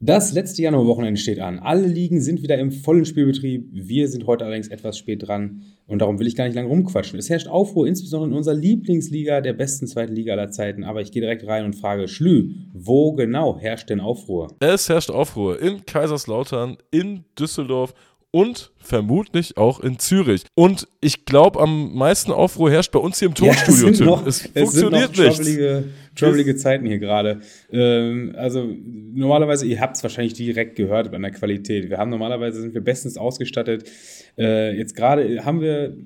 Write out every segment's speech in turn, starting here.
Das letzte Januarwochenende steht an. Alle Ligen sind wieder im vollen Spielbetrieb. Wir sind heute allerdings etwas spät dran und darum will ich gar nicht lange rumquatschen. Es herrscht Aufruhr, insbesondere in unserer Lieblingsliga, der besten zweiten Liga aller Zeiten. Aber ich gehe direkt rein und frage, Schlü, wo genau herrscht denn Aufruhr? Es herrscht Aufruhr in Kaiserslautern, in Düsseldorf und vermutlich auch in Zürich. Und ich glaube, am meisten Aufruhr herrscht bei uns hier im Tonstudio. Ja, noch, es, es funktioniert nicht. Troublige Zeiten hier gerade. Ähm, also normalerweise, ihr habt es wahrscheinlich direkt gehört an der Qualität. Wir haben normalerweise sind wir bestens ausgestattet. Äh, jetzt gerade haben wir,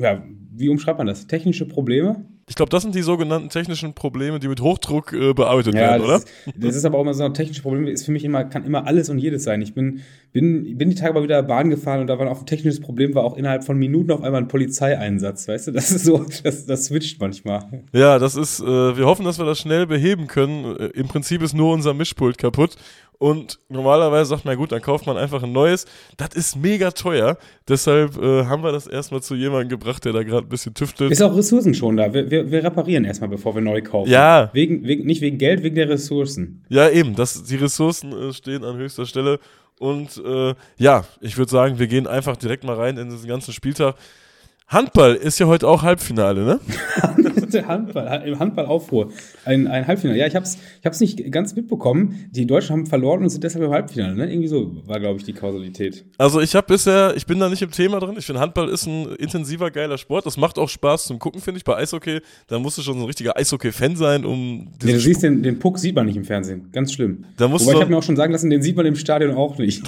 ja, wie umschreibt man das? Technische Probleme? Ich glaube, das sind die sogenannten technischen Probleme, die mit Hochdruck äh, bearbeitet ja, werden, oder? Ist, das ist aber auch immer so ein technisches Problem, ist für mich immer, kann immer alles und jedes sein. Ich bin, bin, bin die Tage mal wieder Bahn gefahren und da war auch ein technisches Problem, war auch innerhalb von Minuten auf einmal ein Polizeieinsatz, weißt du? Das ist so, das, das switcht manchmal. Ja, das ist, äh, wir hoffen, dass wir das schnell beheben können. Äh, Im Prinzip ist nur unser Mischpult kaputt und normalerweise sagt man, gut, dann kauft man einfach ein neues. Das ist mega teuer. Deshalb äh, haben wir das erstmal zu jemandem gebracht, der da gerade ein bisschen tüftelt. Ist auch Ressourcen schon da. Wir, wir, wir reparieren erstmal, bevor wir neu kaufen. Ja. Wegen, wegen, nicht wegen Geld, wegen der Ressourcen. Ja, eben. Das, die Ressourcen äh, stehen an höchster Stelle. Und äh, ja, ich würde sagen, wir gehen einfach direkt mal rein in diesen ganzen Spieltag. Handball ist ja heute auch Halbfinale, ne? Handball, im Handball Aufruhr. Ein, ein Halbfinale. Ja, ich hab's, ich hab's nicht ganz mitbekommen. Die Deutschen haben verloren und sind deshalb im Halbfinale, ne? Irgendwie so war, glaube ich, die Kausalität. Also ich habe bisher, ich bin da nicht im Thema drin. Ich finde, Handball ist ein intensiver, geiler Sport. Das macht auch Spaß zum Gucken, finde ich. Bei Eishockey, da musst du schon so ein richtiger Eishockey-Fan sein, um. Nee, du siehst den, den Puck sieht man nicht im Fernsehen. Ganz schlimm. Da musst Wobei ich habe mir auch schon sagen lassen, den sieht man im Stadion auch nicht.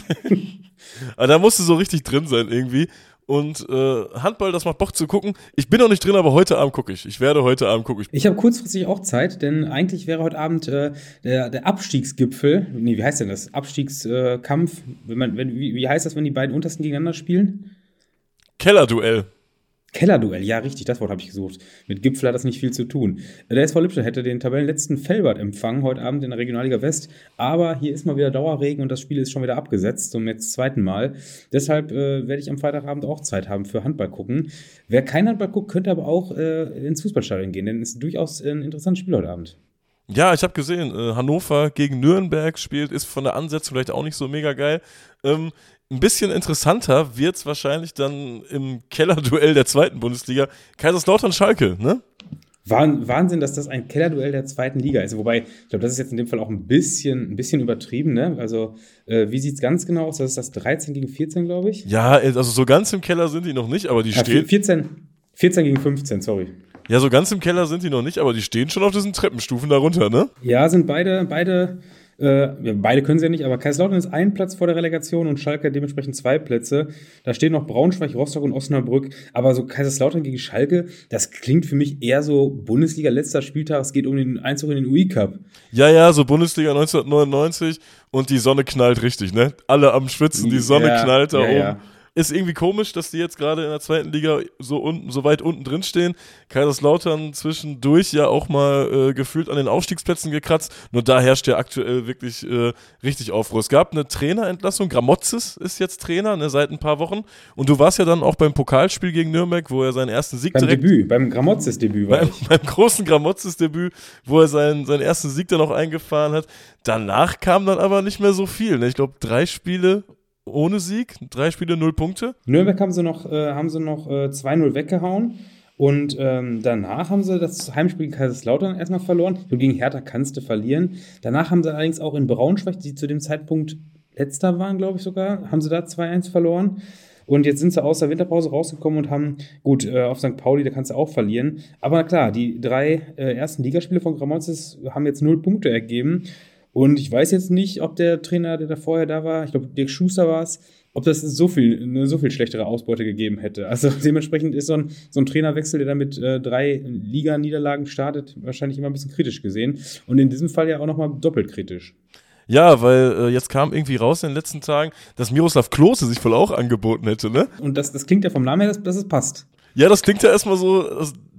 Aber da musst du so richtig drin sein irgendwie. Und äh, Handball, das macht Bock zu gucken. Ich bin noch nicht drin, aber heute Abend gucke ich. Ich werde heute Abend gucken. Ich habe kurzfristig auch Zeit, denn eigentlich wäre heute Abend äh, der, der Abstiegsgipfel. Nee, wie heißt denn das? Abstiegskampf. wenn man, wenn, wie, wie heißt das, wenn die beiden untersten gegeneinander spielen? Kellerduell. Kellerduell, ja, richtig, das Wort habe ich gesucht. Mit Gipfel hat das nicht viel zu tun. Der SV Lippstadt hätte den Tabellenletzten Felbert empfangen heute Abend in der Regionalliga West, aber hier ist mal wieder Dauerregen und das Spiel ist schon wieder abgesetzt, zum jetzt zweiten Mal. Deshalb äh, werde ich am Freitagabend auch Zeit haben für Handball gucken. Wer kein Handball guckt, könnte aber auch äh, ins Fußballstadion gehen, denn es ist durchaus ein interessantes Spiel heute Abend. Ja, ich habe gesehen, äh, Hannover gegen Nürnberg spielt, ist von der Ansetzung vielleicht auch nicht so mega geil. Ähm, ein bisschen interessanter wird es wahrscheinlich dann im Kellerduell der zweiten Bundesliga. Kaiserslautern-Schalke, ne? Wahnsinn, dass das ein Kellerduell der zweiten Liga ist. Wobei, ich glaube, das ist jetzt in dem Fall auch ein bisschen, ein bisschen übertrieben. Ne? Also, äh, wie sieht es ganz genau aus? Das ist das 13 gegen 14, glaube ich. Ja, also so ganz im Keller sind die noch nicht, aber die ja, stehen. 14, 14 gegen 15, sorry. Ja, so ganz im Keller sind die noch nicht, aber die stehen schon auf diesen Treppenstufen darunter, ne? Ja, sind beide, beide äh, beide können sie ja nicht, aber Kaiserslautern ist ein Platz vor der Relegation und Schalke dementsprechend zwei Plätze. Da stehen noch Braunschweig, Rostock und Osnabrück. Aber so Kaiserslautern gegen Schalke, das klingt für mich eher so Bundesliga letzter Spieltag. Es geht um den Einzug in den UI Cup. Ja, ja, so Bundesliga 1999 und die Sonne knallt richtig, ne? Alle am Schwitzen, die Sonne ja, knallt da ja, oben. Ja. Ist irgendwie komisch, dass die jetzt gerade in der zweiten Liga so unten, so weit unten drin stehen. Kaiserslautern zwischendurch ja auch mal äh, gefühlt an den Aufstiegsplätzen gekratzt. Nur da herrscht ja aktuell wirklich äh, richtig Aufruhr. Es gab eine Trainerentlassung. Gramotzes ist jetzt Trainer ne, seit ein paar Wochen. Und du warst ja dann auch beim Pokalspiel gegen Nürnberg, wo er seinen ersten Sieg beim direkt. Debüt, beim Gramotzes-Debüt war beim. Beim großen Gramotzes-Debüt, wo er seinen, seinen ersten Sieg dann auch eingefahren hat. Danach kam dann aber nicht mehr so viel. Ne? Ich glaube, drei Spiele ohne Sieg, drei Spiele, null Punkte. Nürnberg haben sie noch, äh, noch äh, 2-0 weggehauen. Und ähm, danach haben sie das Heimspiel gegen Kaiserslautern erstmal verloren. Und gegen Hertha kannst du verlieren. Danach haben sie allerdings auch in Braunschweig, die zu dem Zeitpunkt letzter waren, glaube ich sogar, haben sie da 2-1 verloren. Und jetzt sind sie aus der Winterpause rausgekommen und haben, gut, äh, auf St. Pauli, da kannst du auch verlieren. Aber klar, die drei äh, ersten Ligaspiele von Gramozis haben jetzt null Punkte ergeben. Und ich weiß jetzt nicht, ob der Trainer, der da vorher da war, ich glaube, Dirk Schuster war es, ob das so viel, eine so viel schlechtere Ausbeute gegeben hätte. Also dementsprechend ist so ein, so ein Trainerwechsel, der dann mit äh, drei Liga-Niederlagen startet, wahrscheinlich immer ein bisschen kritisch gesehen. Und in diesem Fall ja auch nochmal doppelt kritisch. Ja, weil äh, jetzt kam irgendwie raus in den letzten Tagen, dass Miroslav Klose sich voll auch angeboten hätte, ne? Und das, das klingt ja vom Namen her, dass, dass es passt. Ja, das klingt ja erstmal so,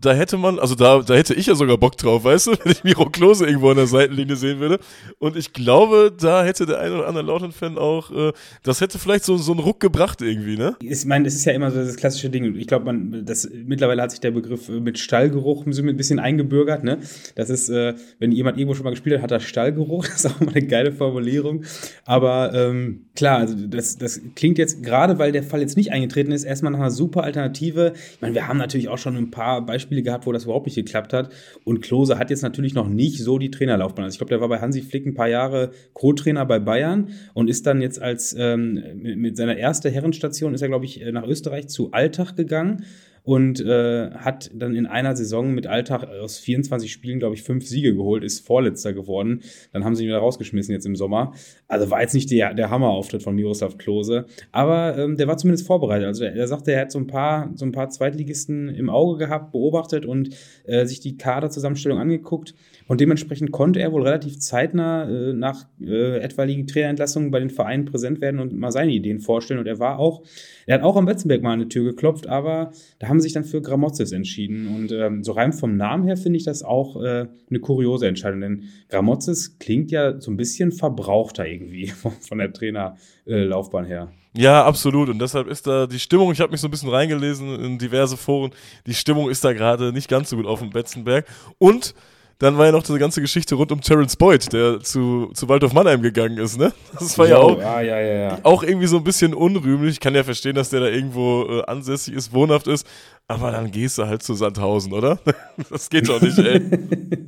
da hätte man, also da, da hätte ich ja sogar Bock drauf, weißt du, wenn ich Miro Klose irgendwo an der Seitenlinie sehen würde. Und ich glaube, da hätte der ein oder andere Lautern-Fan auch, äh, das hätte vielleicht so, so einen Ruck gebracht irgendwie, ne? Ich meine, es ist ja immer so das klassische Ding. Ich glaube, man, das, mittlerweile hat sich der Begriff mit Stallgeruch ein bisschen eingebürgert, ne? Das ist, äh, wenn jemand irgendwo schon mal gespielt hat, hat er Stallgeruch. Das ist auch immer eine geile Formulierung. Aber ähm, klar, also das, das klingt jetzt, gerade weil der Fall jetzt nicht eingetreten ist, erstmal nach einer super Alternative. Ich meine, wir haben natürlich auch schon ein paar Beispiele gehabt, wo das überhaupt nicht geklappt hat. Und Klose hat jetzt natürlich noch nicht so die Trainerlaufbahn. Also ich glaube, der war bei Hansi Flick ein paar Jahre Co-Trainer bei Bayern und ist dann jetzt als ähm, mit seiner ersten Herrenstation ist er, glaube ich, nach Österreich zu Alltag gegangen und äh, hat dann in einer Saison mit Alltag aus 24 Spielen, glaube ich, fünf Siege geholt, ist Vorletzter geworden. Dann haben sie ihn wieder rausgeschmissen jetzt im Sommer. Also war jetzt nicht der, der Hammerauftritt von Miroslav Klose, aber ähm, der war zumindest vorbereitet. Also er, sagte, er hat so ein paar, so ein paar Zweitligisten im Auge gehabt, beobachtet und äh, sich die Kaderzusammenstellung angeguckt. Und dementsprechend konnte er wohl relativ zeitnah äh, nach äh, etwaigen Trainerentlassungen bei den Vereinen präsent werden und mal seine Ideen vorstellen. Und er war auch, er hat auch am Betzenberg mal an die Tür geklopft, aber da haben sie sich dann für Gramozis entschieden. Und ähm, so rein vom Namen her finde ich das auch äh, eine kuriose Entscheidung, denn Gramozis klingt ja so ein bisschen verbrauchter irgendwie von der Trainerlaufbahn her. Ja, absolut. Und deshalb ist da die Stimmung, ich habe mich so ein bisschen reingelesen in diverse Foren, die Stimmung ist da gerade nicht ganz so gut auf dem Betzenberg. Und dann war ja noch diese ganze Geschichte rund um Terence Boyd, der zu, zu Waldorf Mannheim gegangen ist, ne? Das war jo, ja auch, ja, ja, ja, auch irgendwie so ein bisschen unrühmlich. Ich kann ja verstehen, dass der da irgendwo äh, ansässig ist, wohnhaft ist, aber dann gehst du halt zu Sandhausen, oder? Das geht doch nicht, ey.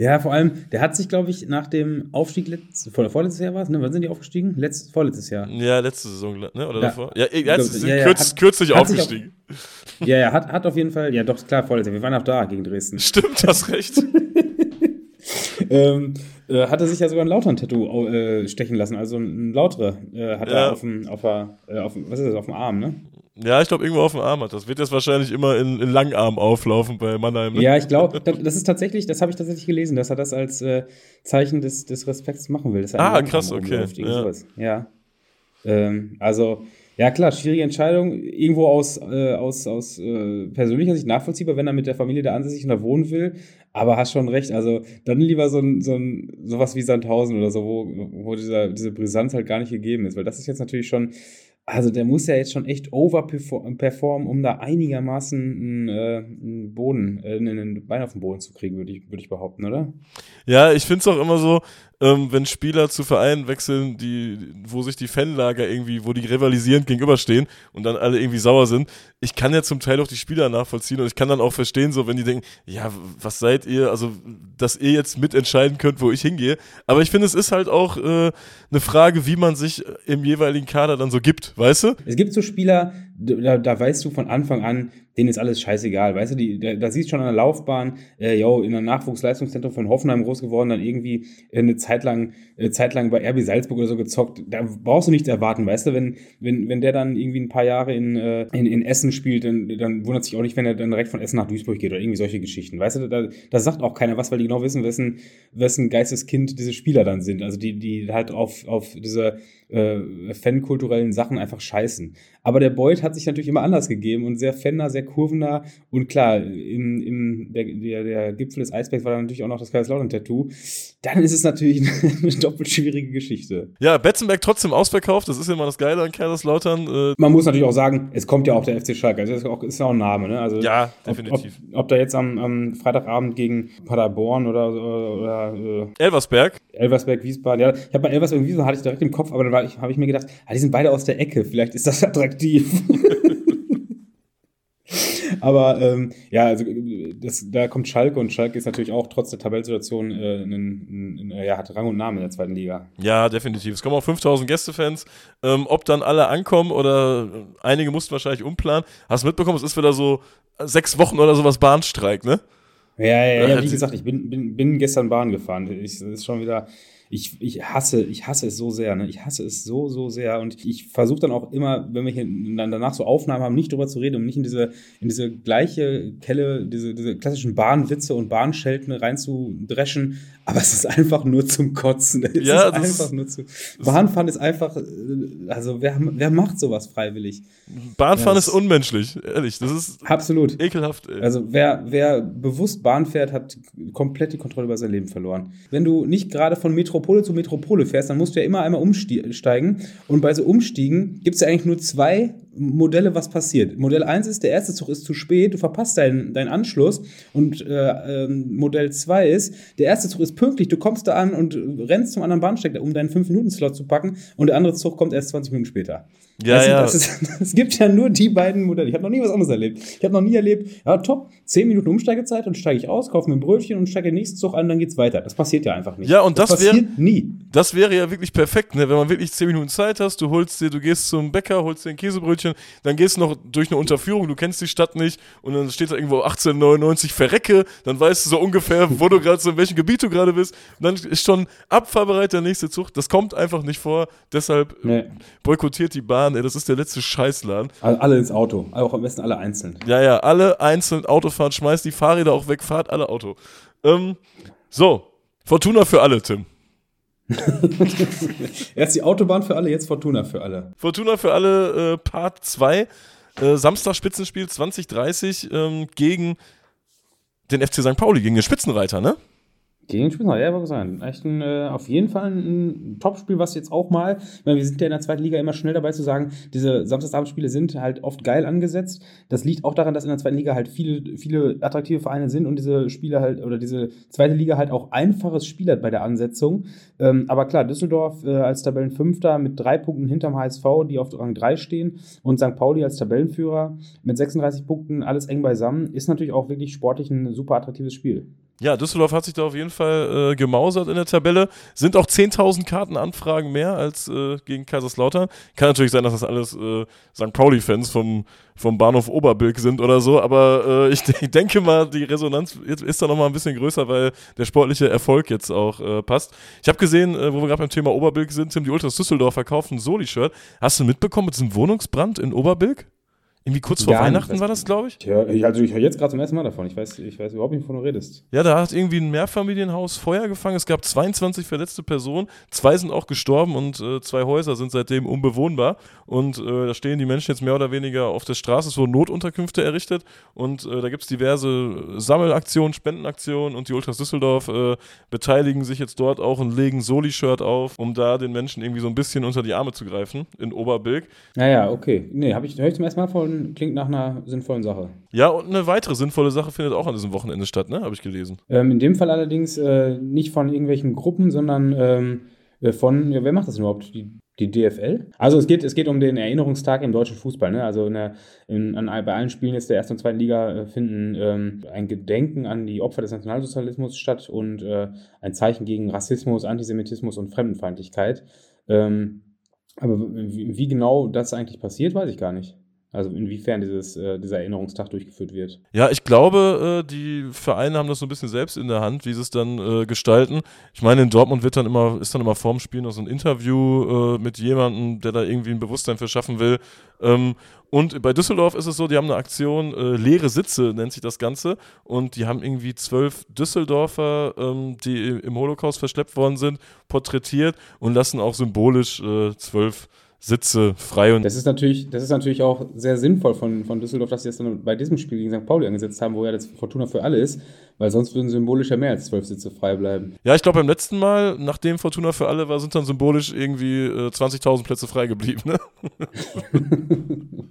Ja, vor allem, der hat sich, glaube ich, nach dem Aufstieg letztes, vor, vorletztes Jahr war es, ne? Wann sind die aufgestiegen? Letzt, vorletztes Jahr. Ja, letzte Saison, ne? Oder ja. davor? Ja, ja, sind ja, ja, kürz, hat, kürzlich hat aufgestiegen. Auf, ja, ja, hat, hat auf jeden Fall, ja doch, klar, vorletztes Jahr. Wir waren auch da gegen Dresden. Stimmt, hast recht. ähm, äh, hat er sich ja sogar ein Lautern-Tattoo äh, stechen lassen, also ein Lautere äh, hat er auf dem, auf, der, äh, auf, was ist das, auf dem Arm, ne? Ja, ich glaube, irgendwo auf dem Arm hat das. Wird jetzt wahrscheinlich immer in, in Langarm auflaufen bei Mannheim. Ne? Ja, ich glaube, das ist tatsächlich, das habe ich tatsächlich gelesen, dass er das als äh, Zeichen des, des Respekts machen will. ah, krass, okay. Ja. ja. Ähm, also, ja klar, schwierige Entscheidung. Irgendwo aus, äh, aus, aus äh, persönlicher Sicht nachvollziehbar, wenn er mit der Familie da ansässig und da wohnen will. Aber hast schon recht. Also dann lieber so ein, so ein sowas wie Sandhausen oder so, wo, wo dieser, diese Brisanz halt gar nicht gegeben ist. Weil das ist jetzt natürlich schon also der muss ja jetzt schon echt overperformen, um da einigermaßen einen, äh, Boden, äh, einen Bein auf den Boden zu kriegen, würde ich, würd ich behaupten, oder? Ja, ich finde es auch immer so, ähm, wenn Spieler zu Vereinen wechseln, die, wo sich die Fanlager irgendwie, wo die rivalisierend gegenüberstehen und dann alle irgendwie sauer sind. Ich kann ja zum Teil auch die Spieler nachvollziehen und ich kann dann auch verstehen, so wenn die denken, ja, was seid ihr, also dass ihr jetzt mitentscheiden könnt, wo ich hingehe. Aber ich finde, es ist halt auch äh, eine Frage, wie man sich im jeweiligen Kader dann so gibt, weißt du? Es gibt so Spieler, da, da weißt du von Anfang an, denen ist alles scheißegal. Weißt du, die, da, da siehst schon an der Laufbahn, äh, yo, in der Nachwuchsleistungszentrum von Hoffenheim groß geworden, dann irgendwie eine Zeit lang, äh, Zeit lang bei RB Salzburg oder so gezockt. Da brauchst du nichts erwarten, weißt du, wenn, wenn, wenn der dann irgendwie ein paar Jahre in, äh, in, in Essen spielt, dann, dann wundert sich auch nicht, wenn er dann direkt von Essen nach Duisburg geht oder irgendwie solche Geschichten. Weißt du, da, da sagt auch keiner was, weil die genau wissen, wessen, wessen Geisteskind diese Spieler dann sind. Also die, die halt auf, auf diese äh, fankulturellen Sachen einfach scheißen. Aber der Beuth hat sich natürlich immer anders gegeben und sehr fender, sehr kurvener und klar, im, im, der, der, der Gipfel des Eisbergs war dann natürlich auch noch das Kaiserslautern-Tattoo. Dann ist es natürlich eine doppelt schwierige Geschichte. Ja, Betzenberg trotzdem ausverkauft, das ist immer das Geile an Kaiserslautern. Äh Man muss natürlich auch sagen, es kommt ja auch der FC Schalke, also das ist, auch, ist auch ein Name, ne? Also ja, definitiv. Ob, ob, ob da jetzt am, am, Freitagabend gegen Paderborn oder, oder äh, Elversberg. Elversberg, Wiesbaden, ja, ich habe bei Elversberg und Wiesbaden hatte ich direkt im Kopf, aber dann habe ich mir gedacht, ah, die sind beide aus der Ecke, vielleicht ist das attraktiv. Aber ähm, ja, also das, da kommt Schalke und Schalke ist natürlich auch trotz der Tabellsituation äh, ein, ein, ja, hat Rang und Namen in der zweiten Liga. Ja, definitiv. Es kommen auch 5000 Gästefans. Ähm, ob dann alle ankommen oder einige mussten wahrscheinlich umplanen. Hast du mitbekommen, es ist wieder so sechs Wochen oder sowas Bahnstreik, ne? Ja, ja, ja, wie gesagt, ich bin, bin, bin gestern Bahn gefahren. Ich, das ist schon wieder, ich, ich hasse, ich hasse es so sehr, ne? Ich hasse es so, so sehr. Und ich versuche dann auch immer, wenn wir hier dann danach so Aufnahmen haben, nicht drüber zu reden, um nicht in diese, in diese gleiche Kelle, diese, diese klassischen Bahnwitze und Bahnschelten reinzudreschen. Aber es ist einfach nur zum Kotzen. Es ja, ist einfach nur zu. Bahnfahren ist einfach, äh, also wer, wer macht sowas freiwillig? Bahnfahren ja, ist unmenschlich, ehrlich. Das ist absolut ekelhaft. Ey. Also wer, wer bewusst Bahn fährt, hat komplett die Kontrolle über sein Leben verloren. Wenn du nicht gerade von Metropole zu Metropole fährst, dann musst du ja immer einmal umsteigen. Und bei so Umstiegen gibt es ja eigentlich nur zwei Modelle, was passiert. Modell 1 ist, der erste Zug ist zu spät, du verpasst deinen, deinen Anschluss. Und äh, ähm, Modell 2 ist, der erste Zug ist pünktlich, du kommst da an und rennst zum anderen Bahnsteig, um deinen 5-Minuten-Slot zu packen. Und der andere Zug kommt erst 20 Minuten später. Ja, weißt ja. es gibt ja nur die beiden Modelle. Ich habe noch nie was anderes erlebt. Ich habe noch nie erlebt, ja, top, 10 Minuten Umsteigezeit und steige ich aus, kaufe mir ein Brötchen und steige den nächsten Zug an, dann geht's weiter. Das passiert ja einfach nicht. Ja, und das, das wäre nie. Das wäre ja wirklich perfekt, ne? wenn man wirklich 10 Minuten Zeit hast, du holst dir, du gehst zum Bäcker, holst dir ein Käsebrötchen, dann gehst du noch durch eine Unterführung, du kennst die Stadt nicht und dann steht da irgendwo 1899 verrecke, dann weißt du so ungefähr, wo du gerade so in welchem Gebiet du gerade bist und dann ist schon abfahrbereit der nächste Zug. Das kommt einfach nicht vor, deshalb nee. boykottiert die Bahn, ey, das ist der letzte Scheißladen. Alle ins Auto, auch am besten alle einzeln. Ja, ja, alle einzeln Auto fahren, schmeißt die Fahrräder auch weg, fahrt alle Auto. Ähm, so, Fortuna für alle, Tim. Erst die Autobahn für alle, jetzt Fortuna für alle. Fortuna für alle, äh, Part 2. Äh, Samstag Spitzenspiel 2030 ähm, gegen den FC St. Pauli, gegen den Spitzenreiter, ne? Gegen Spitzenreiter, ja, wollte sagen. Echt ein, äh, auf jeden Fall ein, ein Topspiel, was jetzt auch mal, weil wir sind ja in der zweiten Liga immer schnell dabei zu sagen, diese Samstagsabendspiele sind halt oft geil angesetzt. Das liegt auch daran, dass in der zweiten Liga halt viele, viele attraktive Vereine sind und diese Spiele halt, oder diese zweite Liga halt auch einfaches Spiel hat bei der Ansetzung. Ähm, aber klar, Düsseldorf äh, als Tabellenfünfter mit drei Punkten hinterm HSV, die auf Rang 3 stehen, und St. Pauli als Tabellenführer mit 36 Punkten, alles eng beisammen, ist natürlich auch wirklich sportlich ein super attraktives Spiel. Ja, Düsseldorf hat sich da auf jeden Fall äh, gemausert in der Tabelle. Sind auch 10.000 Kartenanfragen mehr als äh, gegen Kaiserslautern. Kann natürlich sein, dass das alles äh, St. Pauli-Fans vom, vom Bahnhof Oberbilk sind oder so, aber äh, ich, ich, denke mal, die Resonanz ist da nochmal ein bisschen größer, weil der sportliche Erfolg jetzt auch äh, passt. Ich habe gesehen, äh, wo wir gerade beim Thema Oberbilk sind, Tim, die Ultras Düsseldorf verkaufen ein Soli-Shirt. Hast du mitbekommen mit diesem Wohnungsbrand in Oberbilk? Irgendwie kurz vor ja, Weihnachten war das, glaube ich. Ja, also ich höre jetzt gerade zum ersten Mal davon. Ich weiß, ich weiß überhaupt nicht, wovon du redest. Ja, da hat irgendwie ein Mehrfamilienhaus Feuer gefangen. Es gab 22 verletzte Personen. Zwei sind auch gestorben und äh, zwei Häuser sind seitdem unbewohnbar. Und äh, da stehen die Menschen jetzt mehr oder weniger auf der Straße. Es wurden Notunterkünfte errichtet. Und äh, da gibt es diverse Sammelaktionen, Spendenaktionen. Und die Ultras Düsseldorf äh, beteiligen sich jetzt dort auch und legen Soli-Shirt auf, um da den Menschen irgendwie so ein bisschen unter die Arme zu greifen in Oberbilk. Naja, okay. Nee, habe ich, hör ich zum ersten Mal von klingt nach einer sinnvollen Sache. Ja, und eine weitere sinnvolle Sache findet auch an diesem Wochenende statt, ne? Habe ich gelesen. Ähm, in dem Fall allerdings äh, nicht von irgendwelchen Gruppen, sondern ähm, äh, von, ja, wer macht das überhaupt? Die, die DFL? Also es geht, es geht um den Erinnerungstag im deutschen Fußball. Ne? Also in der, in, an, bei allen Spielen jetzt der ersten und zweiten Liga äh, finden ähm, ein Gedenken an die Opfer des Nationalsozialismus statt und äh, ein Zeichen gegen Rassismus, Antisemitismus und Fremdenfeindlichkeit. Ähm, aber wie, wie, genau das eigentlich passiert, weiß ich gar nicht. Also inwiefern dieses, äh, dieser Erinnerungstag durchgeführt wird. Ja, ich glaube, äh, die Vereine haben das so ein bisschen selbst in der Hand, wie sie es dann äh, gestalten. Ich meine, in Dortmund wird dann immer, ist dann immer vorm Spiel noch so ein Interview äh, mit jemandem, der da irgendwie ein Bewusstsein für schaffen will. Ähm, und bei Düsseldorf ist es so, die haben eine Aktion, äh, leere Sitze nennt sich das Ganze. Und die haben irgendwie zwölf Düsseldorfer, ähm, die im Holocaust verschleppt worden sind, porträtiert und lassen auch symbolisch äh, zwölf Sitze frei und. Das ist natürlich, das ist natürlich auch sehr sinnvoll von, von Düsseldorf, dass sie das dann bei diesem Spiel gegen St. Pauli angesetzt haben, wo ja das Fortuna für alle ist, weil sonst würden symbolisch ja mehr als zwölf Sitze frei bleiben. Ja, ich glaube, beim letzten Mal, nachdem Fortuna für alle war, sind dann symbolisch irgendwie äh, 20.000 Plätze frei geblieben. Ne?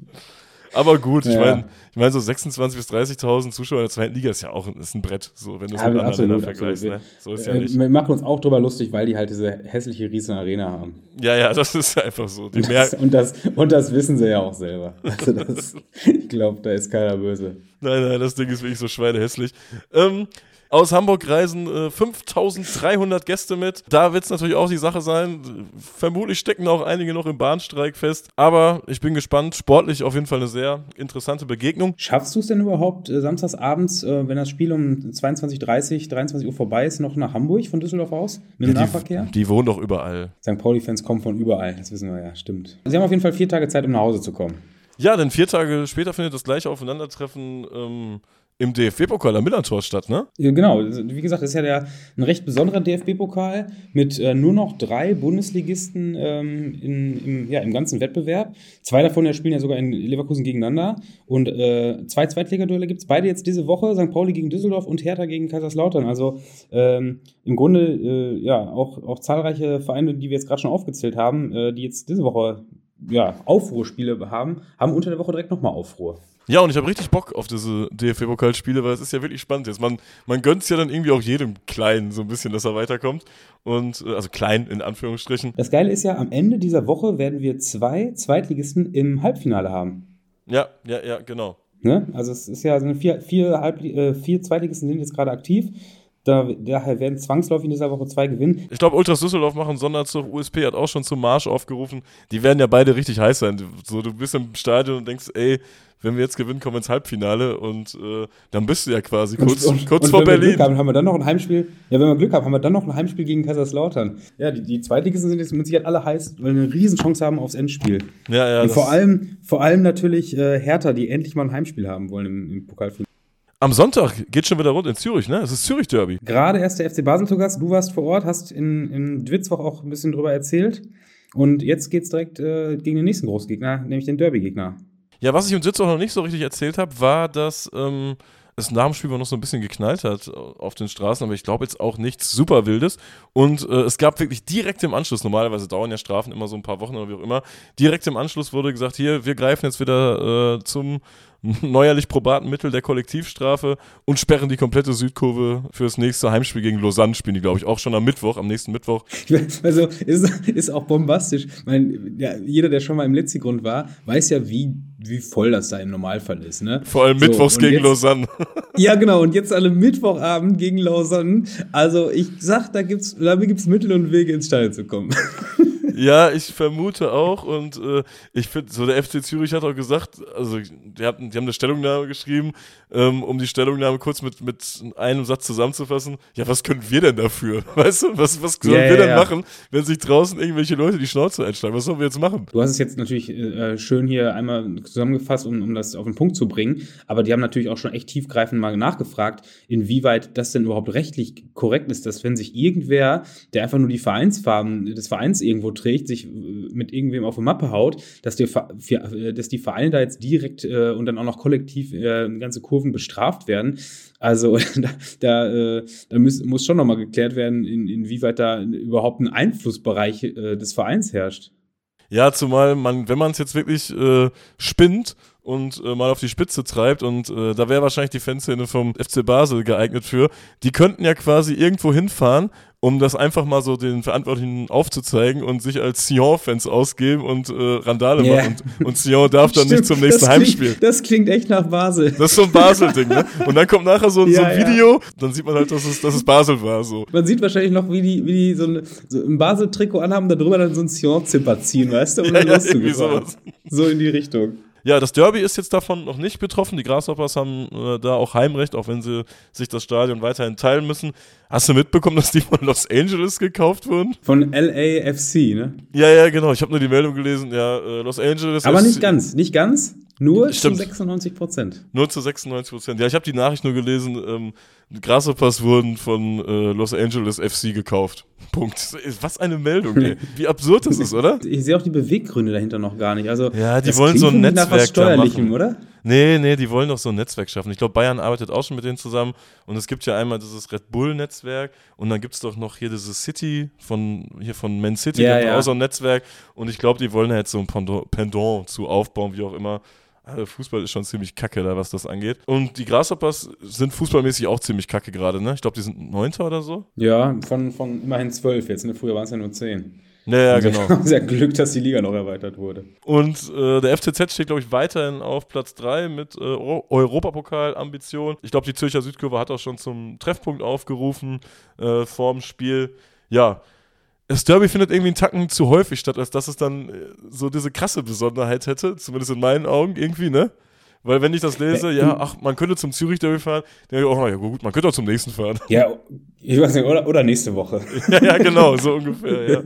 Aber gut, ich ja. meine, ich mein, so 26.000 bis 30.000 Zuschauer in der zweiten Liga ist ja auch ein, ist ein Brett, so, wenn du es ja, mit anderen Ländern vergleichst. Ne? So ist ja äh, nicht. Wir machen uns auch drüber lustig, weil die halt diese hässliche riesen Arena haben. Ja, ja, das ist einfach so. Und das, und, das, und, das, wissen sie ja auch selber. Also das, ich glaube, da ist keiner böse. Nein, nein, das Ding ist wirklich so schweinehässlich. Ähm, Aus Hamburg reisen äh, 5300 Gäste mit. Da wird es natürlich auch die Sache sein. Vermutlich stecken auch einige noch im Bahnstreik fest. Aber ich bin gespannt. Sportlich auf jeden Fall eine sehr interessante Begegnung. Schaffst du es denn überhaupt äh, samstags abends, äh, wenn das Spiel um 22.30 23 Uhr vorbei ist, noch nach Hamburg von Düsseldorf aus? Mit dem ja, Nahverkehr? Die, die wohnen doch überall. St. Pauli-Fans kommen von überall. Das wissen wir ja, stimmt. Sie haben auf jeden Fall vier Tage Zeit, um nach Hause zu kommen. Ja, denn vier Tage später findet das gleiche Aufeinandertreffen ähm, im DFB-Pokal am Millantor statt, ne? Genau. Wie gesagt, das ist ja der, ein recht besonderer DFB-Pokal mit äh, nur noch drei Bundesligisten ähm, in, im, ja, im ganzen Wettbewerb. Zwei davon ja spielen ja sogar in Leverkusen gegeneinander. Und äh, zwei Zweitligaduelle gibt es beide jetzt diese Woche. St. Pauli gegen Düsseldorf und Hertha gegen Kaiserslautern. Also ähm, im Grunde äh, ja auch, auch zahlreiche Vereine, die wir jetzt gerade schon aufgezählt haben, äh, die jetzt diese Woche ja, Aufruhrspiele haben, haben unter der Woche direkt nochmal Aufruhr. Ja, und ich habe richtig Bock auf diese DFB-Pokalspiele, weil es ist ja wirklich spannend jetzt. Man, man gönnt es ja dann irgendwie auch jedem Kleinen so ein bisschen, dass er weiterkommt. Und äh, also klein in Anführungsstrichen. Das Geile ist ja, am Ende dieser Woche werden wir zwei Zweitligisten im Halbfinale haben. Ja, ja, ja, genau. Ne? Also es ist ja so vier, vier, Halb, äh, vier Zweitligisten sind jetzt gerade aktiv. Da, daher werden zwangsläufig in dieser Woche zwei gewinnen. Ich glaube, Ultras Düsseldorf machen Sonderzug. USP hat auch schon zum Marsch aufgerufen. Die werden ja beide richtig heiß sein. So, du bist im Stadion und denkst, ey, wenn wir jetzt gewinnen, kommen wir ins Halbfinale und äh, dann bist du ja quasi kurz, und, und, kurz und vor Berlin. Wenn wir Glück haben, haben wir dann noch ein Heimspiel. Ja, wenn wir Glück haben, haben wir dann noch ein Heimspiel gegen Kaiserslautern. Ja, die, die Zweitligisten sind jetzt mit Sicherheit alle heiß, weil wir eine Riesenchance haben aufs Endspiel. Ja, ja. Und vor allem, vor allem natürlich äh, Hertha, die endlich mal ein Heimspiel haben wollen im, im Pokalfinale. Am Sonntag geht schon wieder rund in Zürich, ne? Es ist Zürich-Derby. Gerade erst der FC Basel zu Gast. Du warst vor Ort, hast in, in Dwitzwoch auch ein bisschen drüber erzählt. Und jetzt geht's direkt äh, gegen den nächsten Großgegner, nämlich den Derby-Gegner. Ja, was ich jetzt auch noch nicht so richtig erzählt habe, war, dass ähm, es nach dem Spiel noch so ein bisschen geknallt hat auf den Straßen, aber ich glaube jetzt auch nichts super Wildes. Und äh, es gab wirklich direkt im Anschluss, normalerweise dauern ja Strafen immer so ein paar Wochen oder wie auch immer, direkt im Anschluss wurde gesagt, hier, wir greifen jetzt wieder äh, zum neuerlich probaten Mittel der Kollektivstrafe und sperren die komplette Südkurve für das nächste Heimspiel gegen Lausanne, spielen die, glaube ich, auch schon am Mittwoch, am nächsten Mittwoch. Also ist, ist auch bombastisch. Ich meine, ja, jeder, der schon mal im Letzigrund war, weiß ja, wie, wie voll das da im Normalfall ist. Ne? Vor allem Mittwochs so, gegen jetzt, Lausanne. Ja, genau, und jetzt alle Mittwochabend gegen Lausanne. Also ich sag, da gibt's, da gibt's Mittel und Wege ins Stadion zu kommen. Ja, ich vermute auch. Und äh, ich finde, so der FC Zürich hat auch gesagt, also die, hatten, die haben eine Stellungnahme geschrieben, ähm, um die Stellungnahme kurz mit, mit einem Satz zusammenzufassen. Ja, was können wir denn dafür? Weißt du, was, was sollen yeah, wir denn ja. machen, wenn sich draußen irgendwelche Leute die Schnauze einschlagen? Was sollen wir jetzt machen? Du hast es jetzt natürlich äh, schön hier einmal zusammengefasst, um, um das auf den Punkt zu bringen. Aber die haben natürlich auch schon echt tiefgreifend mal nachgefragt, inwieweit das denn überhaupt rechtlich korrekt ist, dass wenn sich irgendwer, der einfach nur die Vereinsfarben des Vereins irgendwo trägt, sich äh, mit irgendwem auf eine Mappe haut, dass die, äh, dass die Vereine da jetzt direkt äh, und dann auch noch kollektiv äh, ganze Kurven bestraft werden. Also da, da, äh, da muss, muss schon nochmal geklärt werden, in, inwieweit da überhaupt ein Einflussbereich äh, des Vereins herrscht. Ja, zumal man, wenn man es jetzt wirklich äh, spinnt und äh, mal auf die Spitze treibt und äh, da wäre wahrscheinlich die Fanszene vom FC Basel geeignet für. Die könnten ja quasi irgendwo hinfahren, um das einfach mal so den Verantwortlichen aufzuzeigen und sich als Sion-Fans ausgeben und äh, Randale yeah. machen. Und, und Sion darf dann Stimmt, nicht zum nächsten das Heimspiel. Klingt, das klingt echt nach Basel. Das ist so ein Basel-Ding, ne? Und dann kommt nachher so, ja, so ein Video, ja. dann sieht man halt, dass es, dass es Basel war. So. Man sieht wahrscheinlich noch, wie die, wie die so ein, so ein Basel-Trikot anhaben, da drüber dann so ein Sion-Zipper ziehen, weißt du? Um ja, dann ja, So in die Richtung. Ja, das Derby ist jetzt davon noch nicht betroffen. Die Grasshoppers haben äh, da auch Heimrecht, auch wenn sie sich das Stadion weiterhin teilen müssen. Hast du mitbekommen, dass die von Los Angeles gekauft wurden? Von LAFC, ne? Ja, ja, genau. Ich habe nur die Meldung gelesen. Ja, äh, Los Angeles. Aber nicht ganz, nicht ganz. Nur Stimmt. zu 96 Prozent. Nur zu 96 Prozent. Ja, ich habe die Nachricht nur gelesen. Ähm, Grasshoppers wurden von äh, Los Angeles FC gekauft. Punkt. Was eine Meldung, ey. Wie absurd das ist, oder? Ich sehe auch die Beweggründe dahinter noch gar nicht. Also, ja, die wollen so ein Netzwerk nach was Steuerlichem, oder? Nee, nee, die wollen doch so ein Netzwerk schaffen. Ich glaube, Bayern arbeitet auch schon mit denen zusammen. Und es gibt ja einmal dieses Red Bull-Netzwerk und dann gibt es doch noch hier dieses City von hier von Man City, ja, ja. auch so ein Netzwerk. Und ich glaube, die wollen ja jetzt so ein Pendant zu aufbauen, wie auch immer. Also Fußball ist schon ziemlich kacke da, was das angeht. Und die Grasshoppers sind fußballmäßig auch ziemlich kacke gerade, ne? Ich glaube, die sind Neunter oder so. Ja, von, von immerhin zwölf jetzt, ne? Früher waren es ja nur zehn. Ja, ja genau. Haben ja Glück, dass die Liga noch erweitert wurde. Und äh, der FCZ steht, glaube ich, weiterhin auf Platz 3 mit äh, Europapokal-Ambition. Ich glaube, die Zürcher Südkurve hat auch schon zum Treffpunkt aufgerufen äh, vorm Spiel. Ja, das Derby findet irgendwie einen Tacken zu häufig statt, als dass es dann äh, so diese krasse Besonderheit hätte, zumindest in meinen Augen irgendwie, ne? Weil wenn ich das lese, ja, ach, man könnte zum Zürich Derby fahren, dann denke ich, oh, ja gut, man könnte auch zum nächsten fahren. Ja, ich weiß nicht, oder, oder nächste Woche. ja, ja, genau, so ungefähr, ja.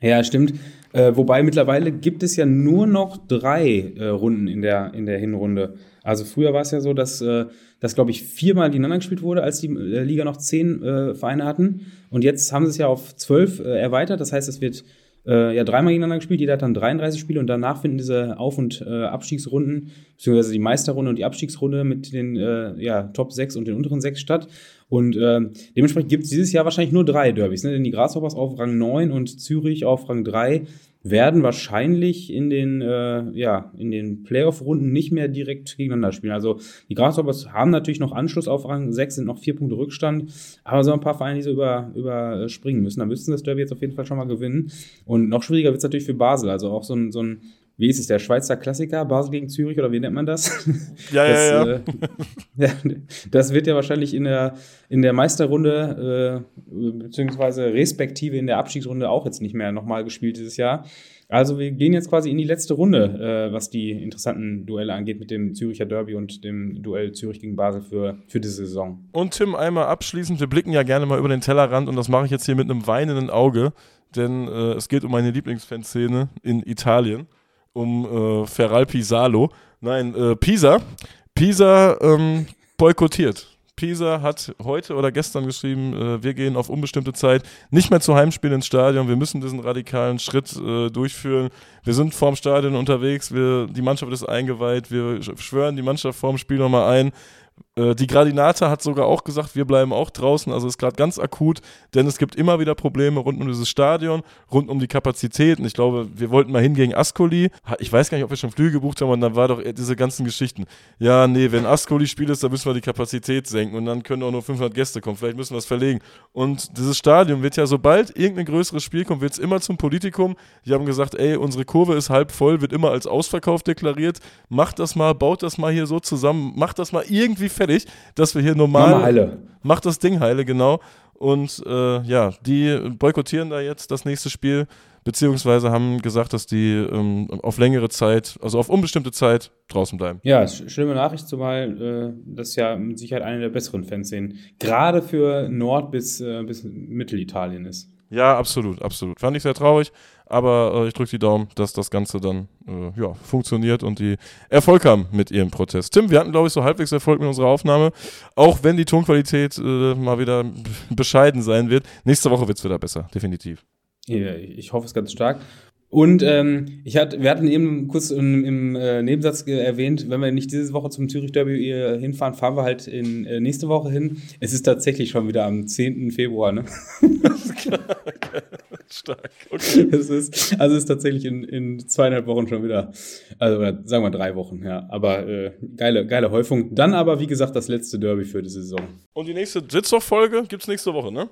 ja, stimmt. Äh, wobei mittlerweile gibt es ja nur noch drei äh, Runden in der, in der Hinrunde. Also früher war es ja so, dass, äh, dass glaube ich, viermal gegeneinander gespielt wurde, als die äh, Liga noch zehn äh, Vereine hatten. Und jetzt haben sie es ja auf zwölf äh, erweitert. Das heißt, es wird äh, ja dreimal gegeneinander gespielt. Jeder hat dann 33 Spiele und danach finden diese Auf- und Abstiegsrunden, beziehungsweise die Meisterrunde und die Abstiegsrunde mit den ja, Top 6 und den unteren 6 statt. Und äh, dementsprechend gibt es dieses Jahr wahrscheinlich nur drei Derbys, ne? denn die Grasshoppers auf Rang 9 und Zürich auf Rang 3 werden wahrscheinlich in den, äh, ja, in den Playoff-Runden nicht mehr direkt gegeneinander spielen. Also die Grasshoppers haben natürlich noch Anschluss auf Rang 6, sind noch vier Punkte Rückstand, aber so ein paar Vereine, die so über, überspringen müssen. Da müssten das Derby jetzt auf jeden Fall schon mal gewinnen. Und noch schwieriger wird es natürlich für Basel. Also auch so ein, so ein wie ist es, der Schweizer Klassiker, Basel gegen Zürich oder wie nennt man das? Ja, das, ja, ja. Äh, ja. Das wird ja wahrscheinlich in der, in der Meisterrunde, äh, beziehungsweise respektive in der Abstiegsrunde auch jetzt nicht mehr nochmal gespielt dieses Jahr. Also wir gehen jetzt quasi in die letzte Runde, äh, was die interessanten Duelle angeht mit dem Züricher Derby und dem Duell Zürich gegen Basel für, für diese Saison. Und Tim, einmal abschließend, wir blicken ja gerne mal über den Tellerrand und das mache ich jetzt hier mit einem weinenden Auge, denn äh, es geht um meine Lieblingsfanszene in Italien um äh, Ferralpi Salo. Nein, äh, Pisa. Pisa ähm, boykottiert. Pisa hat heute oder gestern geschrieben, äh, wir gehen auf unbestimmte Zeit nicht mehr zu Heimspielen ins Stadion. Wir müssen diesen radikalen Schritt äh, durchführen. Wir sind vorm Stadion unterwegs. Wir, die Mannschaft ist eingeweiht. Wir schwören die Mannschaft vorm Spiel nochmal ein. Äh, die Gradinata hat sogar auch gesagt, wir bleiben auch draußen. Also ist gerade ganz akut, denn es gibt immer wieder Probleme rund um dieses Stadion, rund um die Kapazitäten. Ich glaube, wir wollten mal hin gegen Ascoli. Ich weiß gar nicht, ob wir schon Flüge gebucht haben und dann war doch diese ganzen Geschichten. Ja, nee, wenn Ascoli Spiel ist, dann müssen wir die Kapazität senken und dann können auch nur 500 Gäste kommen. Vielleicht müssen wir es verlegen. Und dieses Stadion wird ja, sobald irgendein größeres Spiel kommt, wird es immer zum Politikum. Die haben gesagt, ey, unsere Kurve ist halb voll, wird immer als Ausverkauf deklariert. Macht das mal, baut das mal hier so zusammen, macht das mal irgendwie irgendwie fertig, dass wir hier normal. Macht das Ding heile, genau. Und äh, ja, die boykottieren da jetzt das nächste Spiel, beziehungsweise haben gesagt, dass die ähm, auf längere Zeit, also auf unbestimmte Zeit, draußen bleiben. Ja, schlimme Nachricht, zumal äh, das ja mit Sicherheit eine der besseren Fanszenen gerade für Nord- bis, äh, bis Mittelitalien ist. Ja, absolut, absolut. Fand ich sehr traurig, aber äh, ich drücke die Daumen, dass das Ganze dann äh, ja, funktioniert und die Erfolg haben mit ihrem Protest. Tim, wir hatten, glaube ich, so halbwegs Erfolg mit unserer Aufnahme, auch wenn die Tonqualität äh, mal wieder bescheiden sein wird. Nächste Woche wird es wieder besser, definitiv. Ja, ich hoffe es ganz stark. Und ähm, ich hatte, wir hatten eben kurz im, im äh, Nebensatz erwähnt, wenn wir nicht diese Woche zum Zürich Derby äh, hinfahren, fahren wir halt in äh, nächste Woche hin. Es ist tatsächlich schon wieder am 10. Februar, ne? Stark. Okay. Es ist, also es ist tatsächlich in, in zweieinhalb Wochen schon wieder, also sagen wir drei Wochen, ja. Aber äh, geile, geile Häufung. Dann aber, wie gesagt, das letzte Derby für die Saison. Und die nächste Sitzhoch-Folge gibt es nächste Woche, ne?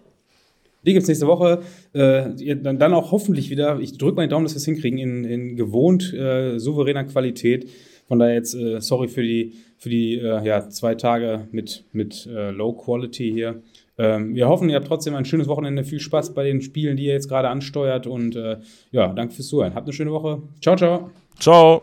Die gibt es nächste Woche. Äh, dann, dann auch hoffentlich wieder, ich drücke mal den Daumen, dass wir es hinkriegen, in, in gewohnt äh, souveräner Qualität. Von daher jetzt, äh, sorry für die, für die äh, ja, zwei Tage mit, mit äh, Low Quality hier. Ähm, wir hoffen, ihr habt trotzdem ein schönes Wochenende. Viel Spaß bei den Spielen, die ihr jetzt gerade ansteuert. Und äh, ja, danke fürs Zuhören. Habt eine schöne Woche. Ciao, ciao. Ciao.